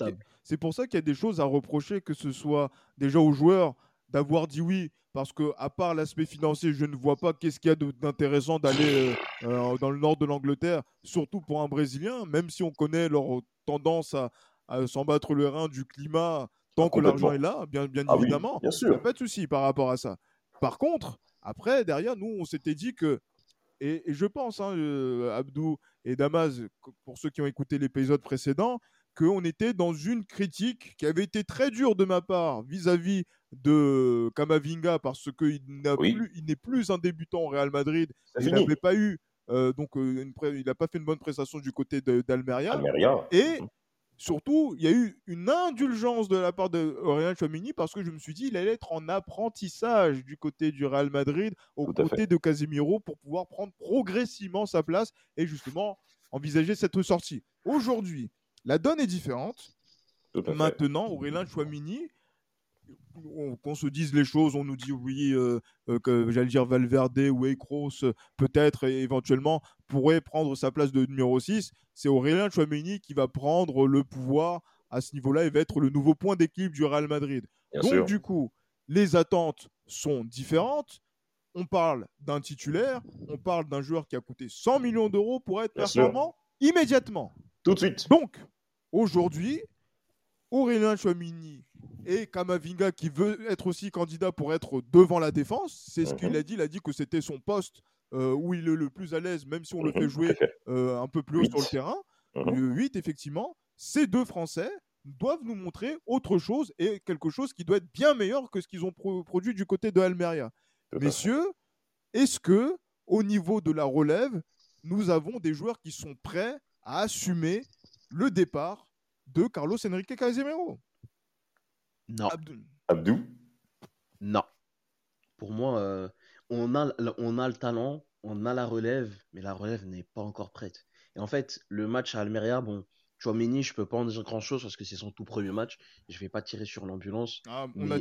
c'est pour ça qu'il y a des choses à reprocher, que ce soit déjà aux joueurs d'avoir dit oui, parce que à part l'aspect financier, je ne vois pas qu'est-ce qu'il y a d'intéressant d'aller euh, euh, dans le nord de l'Angleterre, surtout pour un Brésilien, même si on connaît leur tendance à, s'en battre le rein du climat tant que l'argent est là, bien, bien ah évidemment. bien sûr. A pas de souci par rapport à ça. Par contre, après, derrière, nous, on s'était dit que et, je pense, hein, euh, Abdou et Damas, pour ceux qui ont écouté l'épisode précédent, qu'on était dans une critique qui avait été très dure de ma part vis-à-vis de Kamavinga parce qu'il n'est plus un débutant au Real Madrid. Il n'avait pas eu euh, donc euh, il n'a pas fait une bonne prestation du côté d'Almeria. Et mmh. Surtout, il y a eu une indulgence de la part de Aurélien Chouamini parce que je me suis dit il allait être en apprentissage du côté du Real Madrid, au côté de Casemiro, pour pouvoir prendre progressivement sa place et justement envisager cette sortie. Aujourd'hui, la donne est différente. Maintenant, Aurélien Chouamini qu'on se dise les choses, on nous dit oui, euh, euh, que j'allais dire Valverde ou Ekros peut-être éventuellement pourrait prendre sa place de numéro 6. C'est Aurélien Chouameni qui va prendre le pouvoir à ce niveau-là et va être le nouveau point d'équilibre du Real Madrid. Donc du coup, les attentes sont différentes. On parle d'un titulaire, on parle d'un joueur qui a coûté 100 millions d'euros pour être performant immédiatement. Tout de suite. Donc, aujourd'hui, Aurélien Chouamini et Kamavinga qui veut être aussi candidat pour être devant la défense. C'est ce qu'il mhm. a dit. Il a dit que c'était son poste euh, où il est le plus à l'aise, même si on le fait mhm, jouer euh, un peu plus haut sur le terrain. 8, mhm. effectivement. Ces deux Français doivent nous montrer autre chose et quelque chose qui doit être bien meilleur que ce qu'ils ont produit du côté de Almeria. Messieurs, est-ce que au niveau de la relève, nous avons des joueurs qui sont prêts à assumer le départ de Carlos Enrique Casemiro? Non. Abdou? Non. Pour moi, euh, on, a, on a le talent, on a la relève, mais la relève n'est pas encore prête. Et en fait, le match à Almeria, bon, Chouameni, je peux pas en dire grand chose parce que c'est son tout premier match. Je vais pas tirer sur l'ambulance. Ah, on, a,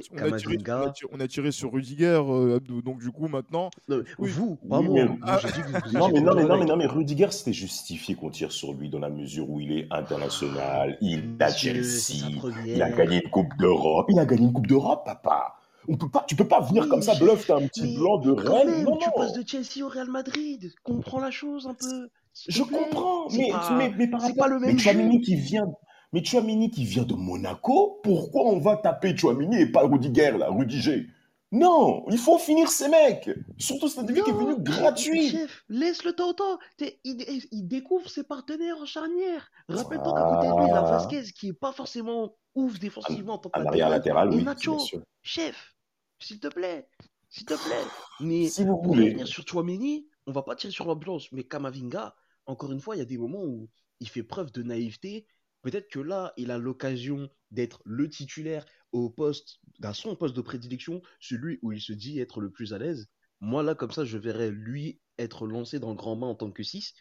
tiré, sur Rudiger, euh, Abdou. Donc du coup maintenant. Vous, pas moi. non, mais, non, mais, non, mais, non, mais Rudiger, c'était justifié qu'on tire sur lui dans la mesure où il est international. Il a Chelsea. Il a gagné une Coupe d'Europe. Il a gagné une Coupe d'Europe, papa. On peut pas, tu peux pas venir comme ça, bluff, t'as un petit blanc de Rennes. tu passes de Chelsea au Real Madrid. Comprends la chose un peu. Je comprends, mais, mais, mais, par rapport, pas le même mais qui vient, mais Chouamini qui vient de Monaco, pourquoi on va taper Chouamini et pas Rudiger, là, Rudiger Non, il faut finir ces mecs. Surtout cet individu qui est venu gratuit. Chef, laisse le temps au temps. Il, il, découvre ses partenaires en charnière. Rappelle-toi qu'à côté de lui, il a Vasquez qui est pas forcément ouf défensivement. En arrière latéral, oui. Nacho, chef, s'il te plaît. S'il te plaît. *laughs* Mais si vous pour voulez. revenir sur Chouameni, on va pas tirer sur l'ambulance. Mais Kamavinga, encore une fois, il y a des moments où il fait preuve de naïveté. Peut-être que là, il a l'occasion d'être le titulaire au poste, à son poste de prédilection, celui où il se dit être le plus à l'aise. Moi, là, comme ça, je verrais lui être lancé dans le grand bain en tant que 6.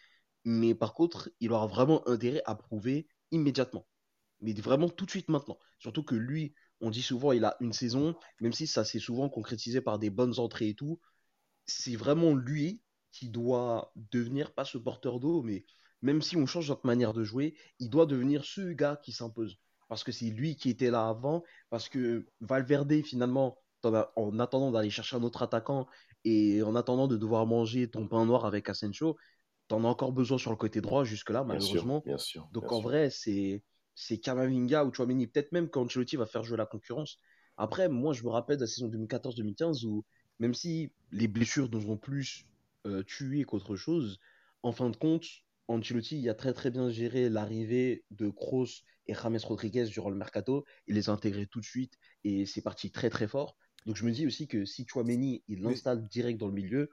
Mais par contre, il aura vraiment intérêt à prouver immédiatement. Mais vraiment tout de suite maintenant. Surtout que lui, on dit souvent, il a une saison, même si ça s'est souvent concrétisé par des bonnes entrées et tout. C'est vraiment lui qui doit devenir, pas ce porteur d'eau, mais même si on change notre manière de jouer, il doit devenir ce gars qui s'impose. Parce que c'est lui qui était là avant, parce que Valverde, finalement, en attendant d'aller chercher un autre attaquant et en attendant de devoir manger ton pain noir avec Asensio, t'en as encore besoin sur le côté droit jusque-là, malheureusement. Bien sûr, bien sûr, Donc bien en sûr. vrai, c'est c'est Kamavinga ou Chouameni, peut-être même quand Ancelotti va faire jouer la concurrence. Après, moi, je me rappelle de la saison 2014-2015 où, même si les blessures nous ont plus euh, tués qu'autre chose, en fin de compte, Ancelotti a très très bien géré l'arrivée de Kroos et James Rodriguez durant le mercato. Il les a intégrés tout de suite et c'est parti très très fort. Donc je me dis aussi que si Chouameni, il Mais- l'installe direct dans le milieu,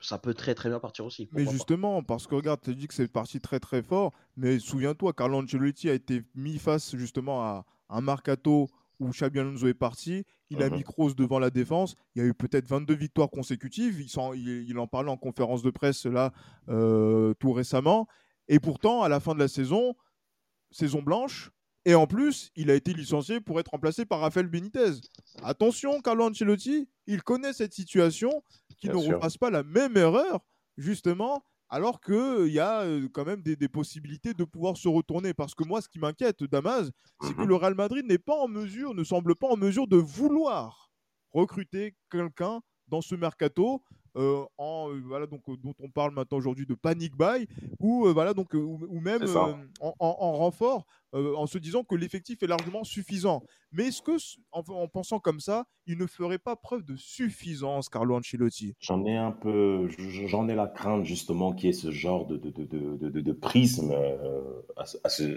ça peut très très bien partir aussi. Mais pas. justement, parce que regarde, tu dit que c'est parti très très fort, mais souviens-toi, Carlo Ancelotti a été mis face justement à un mercato où Xabi Alonso est parti, il a Mhm. mis Kroos devant la défense, il y a eu peut-être 22 victoires consécutives, il, s'en- il- il en parlait en conférence de presse là euh, tout récemment, et pourtant à la fin de la saison, saison blanche, et en plus, il a été licencié pour être remplacé par Rafael Benitez. Attention, Carlo Ancelotti, il connaît cette situation, qu'il ne sûr. refasse pas la même erreur, justement, alors qu'il y a euh, quand même des, des possibilités de pouvoir se retourner. Parce que moi, ce qui m'inquiète, Damas, c'est que le Real Madrid n'est pas en mesure, ne semble pas en mesure de vouloir recruter quelqu'un dans ce mercato. euh, en, euh, voilà, donc, euh, dont on parle maintenant aujourd'hui de panic buy ou, euh, voilà, donc, euh, ou, ou même euh, en renfort euh, en se disant que l'effectif est largement suffisant. Mais est-ce que, en, en pensant comme ça, il ne ferait pas preuve de suffisance, Carlo Ancelotti? J'en ai un peu, j'en ai la crainte justement qu'il y ait ce genre de, de, de, de, de, prisme euh,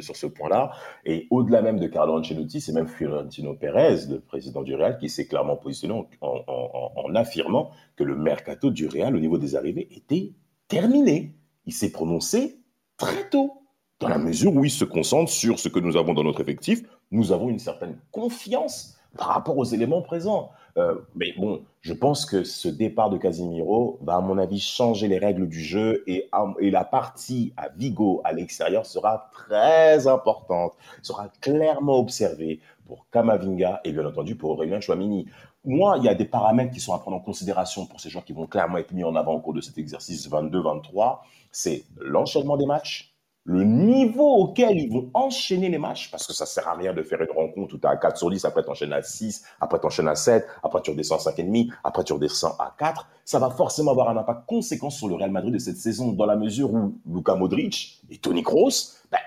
sur ce point-là. Et au-delà même de Carlo Ancelotti, c'est même Florentino Pérez, le président du Real, qui s'est clairement positionné en affirmant que le mercato du Real au niveau des arrivées était terminé. Il s'est prononcé très tôt, dans la mesure où il se concentre sur ce que nous avons dans notre effectif. Nous avons une certaine confiance par rapport aux éléments présents. Euh, mais bon, je pense que ce départ de Casemiro va, à mon avis, changer les règles du jeu et, et la partie à Vigo, à l'extérieur, sera très importante, sera clairement observée pour Kamavinga et bien entendu pour Aurélien Chouamini. Moi, il y a des paramètres qui sont à prendre en considération pour ces joueurs qui vont clairement être mis en avant au cours de cet exercice 22-23. C'est l'enchaînement des matchs, le niveau auquel ils vont enchaîner les matchs, parce que ça sert à rien de faire une rencontre où tu as 4 sur 10, après tu enchaînes à 6, après tu enchaînes à 7, après tu redescends à 5,5, après tu redescends à 4. Ça va forcément avoir un impact conséquent sur le Real Madrid de cette saison, dans la mesure où Luka Modric et Toni Kroos ben,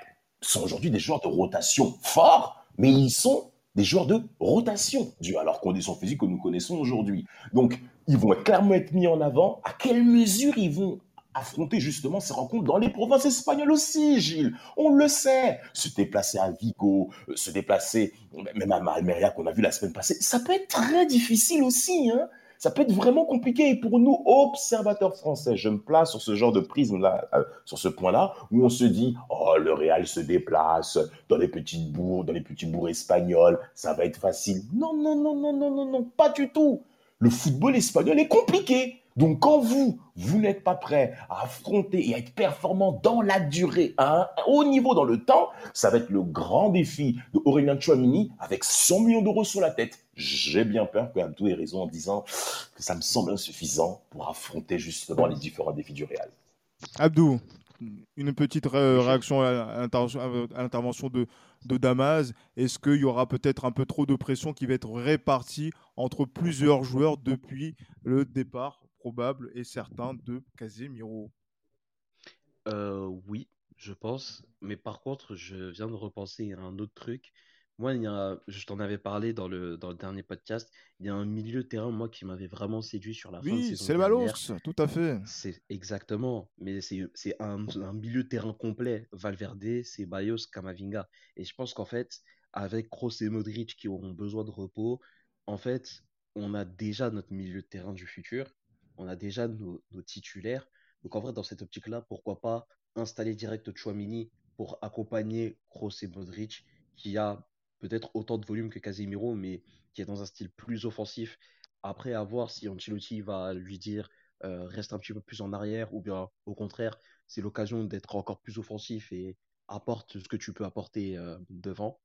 sont aujourd'hui des joueurs de rotation forts, mais ils sont des joueurs de rotation, dû à leurs conditions physiques que nous connaissons aujourd'hui. Donc, ils vont clairement être mis en avant. À quelle mesure ils vont affronter justement ces rencontres dans les provinces espagnoles aussi, Gilles. On le sait. Se déplacer à Vigo, euh, se déplacer même à Almeria qu'on a vu la semaine passée, ça peut être très difficile aussi. Hein ça peut être vraiment compliqué. Et pour nous, observateurs français, je me place sur ce genre de prisme-là, euh, sur ce point-là, où on se dit, oh, le Real se déplace dans les petites bourgs, dans les petits bourgs espagnols, ça va être facile. Non, non, non, non, non, non, non, pas du tout. Le football espagnol est compliqué. Donc quand vous, vous n'êtes pas prêt à affronter et à être performant dans la durée, à un haut niveau dans le temps, ça va être le grand défi de Aurélien Chouamini avec 100 millions d'euros sur la tête. J'ai bien peur que Abdou ait raison en disant que ça me semble insuffisant pour affronter justement les différents défis du Real. Abdou, une petite ré réaction à l'intervention de, de Damas. Est-ce qu'il y aura peut-être un peu trop de pression qui va être répartie entre plusieurs joueurs depuis le départ probable et certain de Casemiro euh, Oui, je pense. Mais par contre, je viens de repenser à un autre truc. Moi, il y a, je t'en avais parlé dans le, dans le dernier podcast. Il y a un milieu de terrain, moi, qui m'avait vraiment séduit sur la oui, fin de saison. c'est le Balos, tout à fait. C'est exactement. Mais c'est un, un, milieu de terrain complet. Valverde, c'est Bayos, Camavinga. Et je pense qu'en fait, avec Kroos et Modric qui auront besoin de repos, en fait, on a déjà notre milieu de terrain du futur, on a déjà nos, titulaires. Donc en vrai, dans cette optique-là, pourquoi pas installer direct Chouamini pour accompagner Kroos et Modric, qui a peut-être autant de volume que Casemiro, mais qui est dans un style plus offensif. Après, à voir si Ancelotti va lui dire euh, reste un petit peu plus en arrière, ou bien au contraire, c'est l'occasion d'être encore plus offensif et apporte ce que tu peux apporter euh, devant.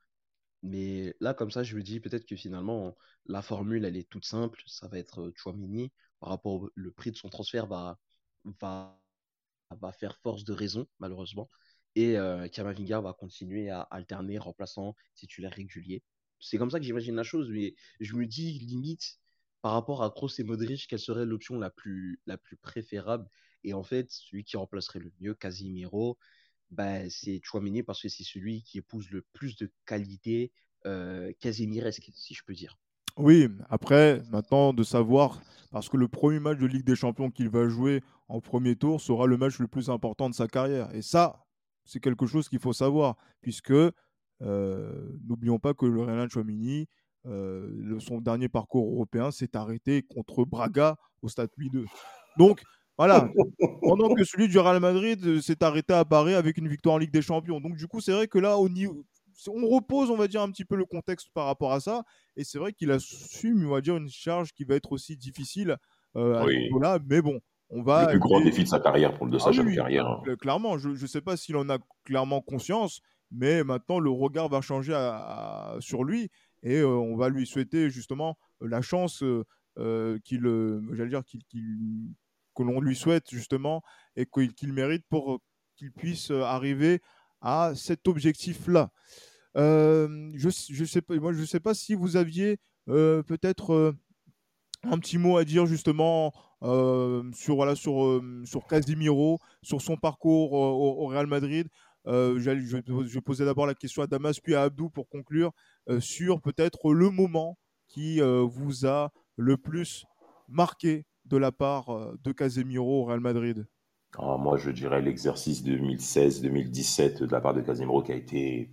Mais là, comme ça, je me dis peut-être que finalement, la formule, elle est toute simple. Ça va être euh, Chouamini. Rapport au le prix de son transfert, va, va, va faire force de raison, malheureusement. Et euh, Kamavinga va continuer à alterner remplaçant titulaire régulier. C'est comme ça que j'imagine la chose. Mais je me dis, limite, par rapport à Kroos et Modric, quelle serait l'option la plus, la plus préférable? Et en fait, celui qui remplacerait le mieux Casimiro, bah, c'est Chouamini parce que c'est celui qui épouse le plus de qualité euh, casimiresque, si je peux dire. Oui, après, maintenant de savoir, parce que le premier match de Ligue des Champions qu'il va jouer en premier tour sera le match le plus important de sa carrière. Et ça, c'est quelque chose qu'il faut savoir, puisque euh, n'oublions pas que le Renan Chouamini, euh, son dernier parcours européen s'est arrêté contre Braga au Stade Louis II. Donc, voilà. Pendant que celui du Real Madrid euh, s'est arrêté à Paris avec une victoire en Ligue des Champions. Donc, du coup, c'est vrai que là, au niveau, on repose, on va dire, un petit peu le contexte par rapport à ça. Et c'est vrai qu'il assume, on va dire, une charge qui va être aussi difficile euh, à ce là Mais bon, on va. Le plus grand défi de sa carrière, pour le de sa ah carrière. Hein. Clairement, je ne sais pas s'il en a clairement conscience, mais maintenant, le regard va changer sur lui. Et euh, on va lui souhaiter justement la chance qu'il, j'allais dire, qu'il que l'on lui souhaite justement et qu'il mérite pour qu'il puisse arriver à cet objectif-là. Euh, je ne sais, pas, je si vous aviez euh, peut-être euh, un petit mot à dire justement sur, voilà, sur, sur son parcours au, Real Madrid. je, je, vais poser d'abord la question à Damas puis à Abdou pour conclure sur peut-être le moment qui vous a le plus marqué de la part de Casemiro au Real Madrid Moi, je dirais l'exercice 2016-2017 de la part de Casemiro qui a été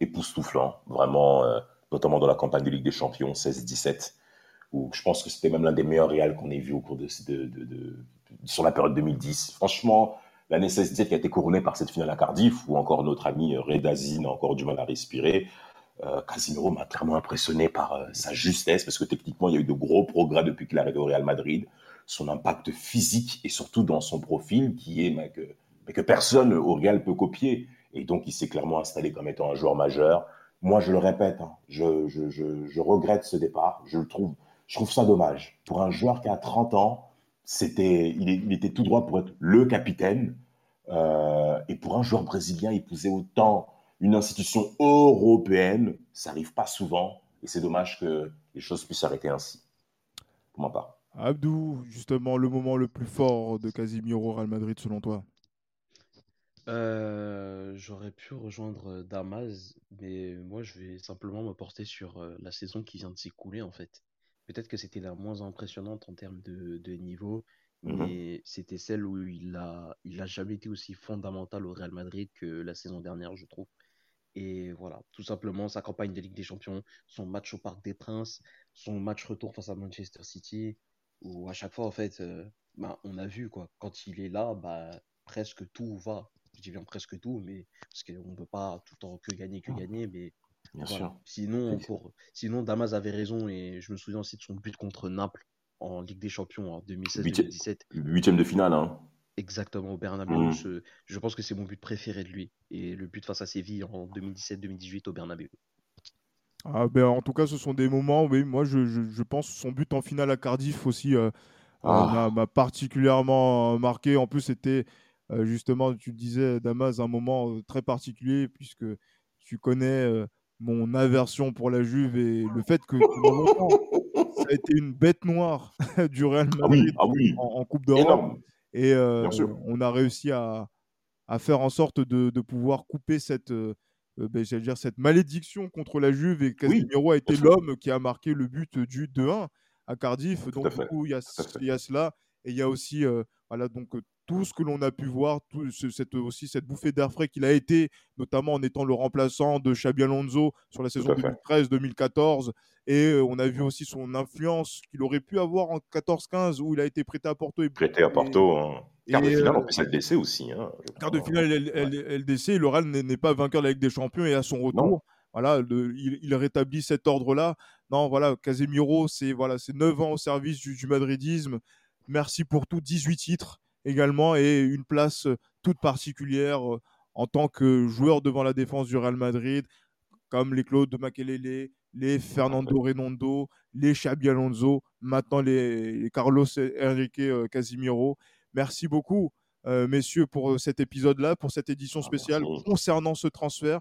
époustouflant, vraiment, euh, notamment dans la campagne de Ligue des Champions 16-17, où je pense que c'était même l'un des meilleurs Real qu'on ait vu au cours de, sur la période 2010. Franchement, l'année 16-17 qui a été couronnée par cette finale à Cardiff, où encore notre ami Redazine a encore du mal à respirer. Euh, Casimiro m'a clairement impressionné par euh, sa justesse, parce que techniquement, il y a eu de gros progrès depuis qu'il est arrivé au Real Madrid. Son impact physique et surtout dans son profil, qui est mais que, personne au Real peut copier. Et donc, il s'est clairement installé comme étant un joueur majeur. Moi, je le répète, hein, je, regrette ce départ. Je, le trouve, ça dommage. Pour un joueur qui a 30 ans, il, était tout droit pour être le capitaine. Euh, et pour un joueur brésilien, il posait autant une institution européenne, ça n'arrive pas souvent et c'est dommage que les choses puissent s'arrêter ainsi, pour ma part. Abdou, justement, le moment le plus fort de Casimiro Real Madrid selon toi? Euh, J'aurais pu rejoindre Damas, mais moi je vais simplement me porter sur euh, la saison qui vient de s'écouler en fait. Peut-être que c'était la moins impressionnante en termes de, niveau, mhm. mais c'était celle où il a, il a jamais été aussi fondamental au Real Madrid que la saison dernière, je trouve. Et voilà, tout simplement sa campagne de Ligue des Champions, son match au Parc des Princes, son match retour face à Manchester City, où à chaque fois, en fait, euh, bah, on a vu, quoi, quand il est là, bah, presque tout va. Je dis bien presque tout, mais parce qu'on ne peut pas tout le temps que gagner, que ah. gagner, mais voilà. Sinon, pour, sinon, Damas avait raison, et je me souviens aussi de son but contre Naples en Ligue des Champions en 2016-2017. Huitième de finale, hein. Exactement, au Bernabeu. Mmh. Je, pense que c'est mon but préféré de lui. Et le but face à Séville en 2017-2018 au Bernabeu. Ah ben, en tout cas, ce sont des moments, oui, moi je, je, pense son but en finale à Cardiff aussi euh, euh, ah. m'a particulièrement marqué. En plus, c'était euh, justement, tu le disais, Damas, un moment très particulier puisque tu connais mon aversion pour la Juve et le fait que ça a été une bête noire *laughs* du Real ah Madrid ah En, en, Coupe d'Europe. Et euh, on a réussi à, faire en sorte de, pouvoir couper cette, euh, euh, ben, dire, cette malédiction contre la Juve. Et Casemiro a été l'homme qui a marqué le but du 2-1 à Cardiff. donc, du coup, il y, a, cela. Et il y a aussi voilà, donc, tout ce que l'on a pu voir, tout cette, aussi cette bouffée d'air frais qu'il a été, notamment en étant le remplaçant de Xabi Alonso sur la saison 2013-2014. Et on a vu aussi son influence qu'il aurait pu avoir en 14-15 où il a été prêté à Porto. Et, prêté à Porto. Hein. Quart de finale, en plus, LDC aussi. Hein, quart de finale, LDC. Le Real n'est pas vainqueur de la Ligue des Champions et à son retour. Voilà, il, rétablit cet ordre-là. Non, voilà, Casemiro, c'est voilà, 9 ans au service du, du madridisme. Merci pour tout, 18 titres également et une place toute particulière en tant que joueur devant la défense du Real Madrid, comme les Claude de Makelele, les Fernando Redondo, les Xabi Alonso, maintenant les, Carlos Enrique Casimiro. Merci beaucoup, messieurs, pour cet épisode-là, pour cette édition ah, spéciale concernant ce transfert.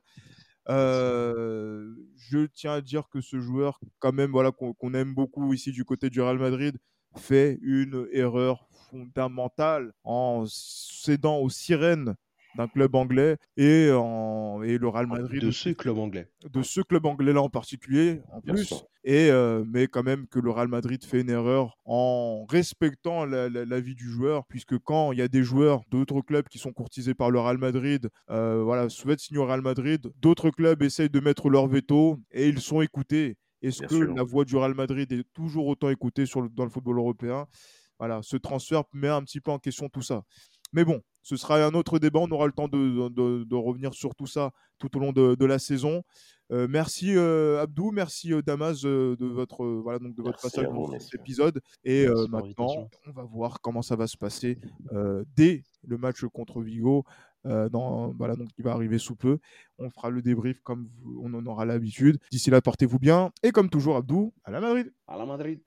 je tiens à dire que ce joueur, quand même, voilà, qu'on aime beaucoup ici du côté du Real Madrid, fait une erreur fondamentale en cédant aux sirènes d'un club anglais et, en, et le Real ah, Madrid. De ce club anglais. De ce club anglais-là en particulier, en plus. Et, euh, mais quand même que le Real Madrid fait une erreur en respectant la, vie du joueur, puisque quand il y a des joueurs d'autres clubs qui sont courtisés par le Real Madrid, euh, voilà, souhaitent signer au Real Madrid, d'autres clubs essayent de mettre leur veto et ils sont écoutés. Est-ce que la voix du Real Madrid est toujours autant écoutée sur dans le football européen? Voilà, ce transfert met un petit peu en question tout ça. Mais bon, ce sera un autre débat. On aura le temps de, revenir sur tout ça tout au long de, la saison. Euh, merci euh, Abdou, merci euh, Damas de votre voilà donc de votre passage dans cet épisode. Et maintenant, on va voir comment ça va se passer dès le match contre Vigo. dans, voilà, donc qui va arriver sous peu. On fera le débrief comme on en aura l'habitude. D'ici là, portez-vous bien. Et comme toujours, Abdou, à la Madrid. À la Madrid.